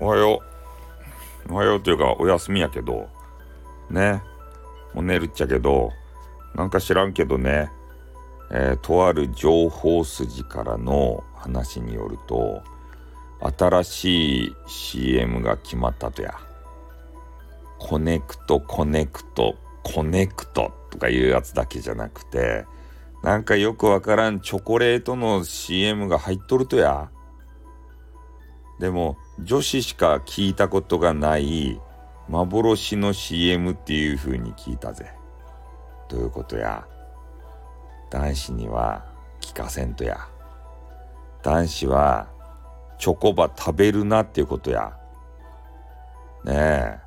おはよう。おはようというか、お休みやけど、ね。もう寝るっちゃけど、なんか知らんけどね、えー、とある情報筋からの話によると、新しい CM が決まったとや。コネクト、コネクト、コネクトとかいうやつだけじゃなくて、なんかよくわからんチョコレートの CM が入っとるとや。でも、女子しか聞いたことがない幻の CM っていう風に聞いたぜ。どういうことや。男子には聞かせんとや。男子はチョコバ食べるなっていうことや。ねえ。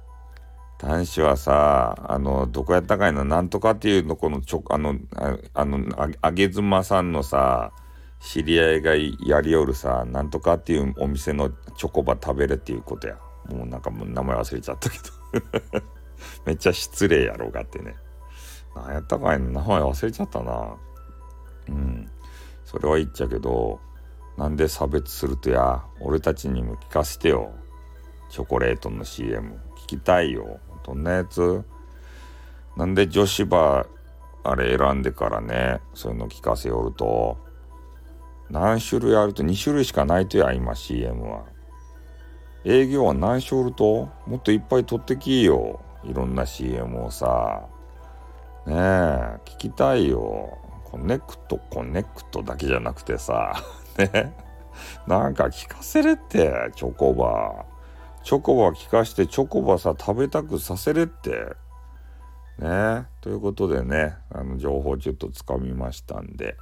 男子はさ、あの、どこやったかいな、なんとかっていうの、このちょ、あの、ああの、あげずまさんのさ、知り合いがやりよるさ、なんとかっていうお店のチョコバ食べれっていうことや。もうなんかもう名前忘れちゃったけど めっちゃ失礼やろうがってね。なんやったかいな、名前忘れちゃったな。うん。それは言っちゃけど、なんで差別するとや、俺たちにも聞かせてよ。チョコレートの CM。聞きたいよ。どんなやつ？なんで女子バーあれ選んでからねそういうの聞かせよると何種類あると2種類しかないとや今 CM は。営業は何種おると？もっといっぱい取ってきいよ。いろんな CM をさ。ねえ聞きたいよ。コネクトコネクトだけじゃなくてさ。ね。なんか聞かせれってチョコバー。チョコバ聞かしてチョコバさ食べたくさせれって。ね。ということでねあの情報ちょっとつかみましたんで。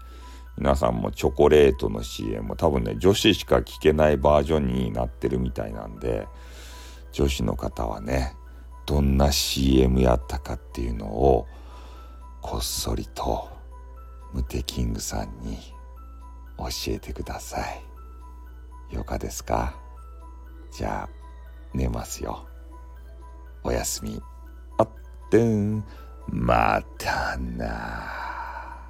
皆さんもチョコレートの CM も多分ね女子しか聞けないバージョンになってるみたいなんで女子の方はねどんな CM やったかっていうのをこっそりとムテキングさんに教えてください。よかですか？じゃあ寝ますよ。おやすみ。あってん、またな。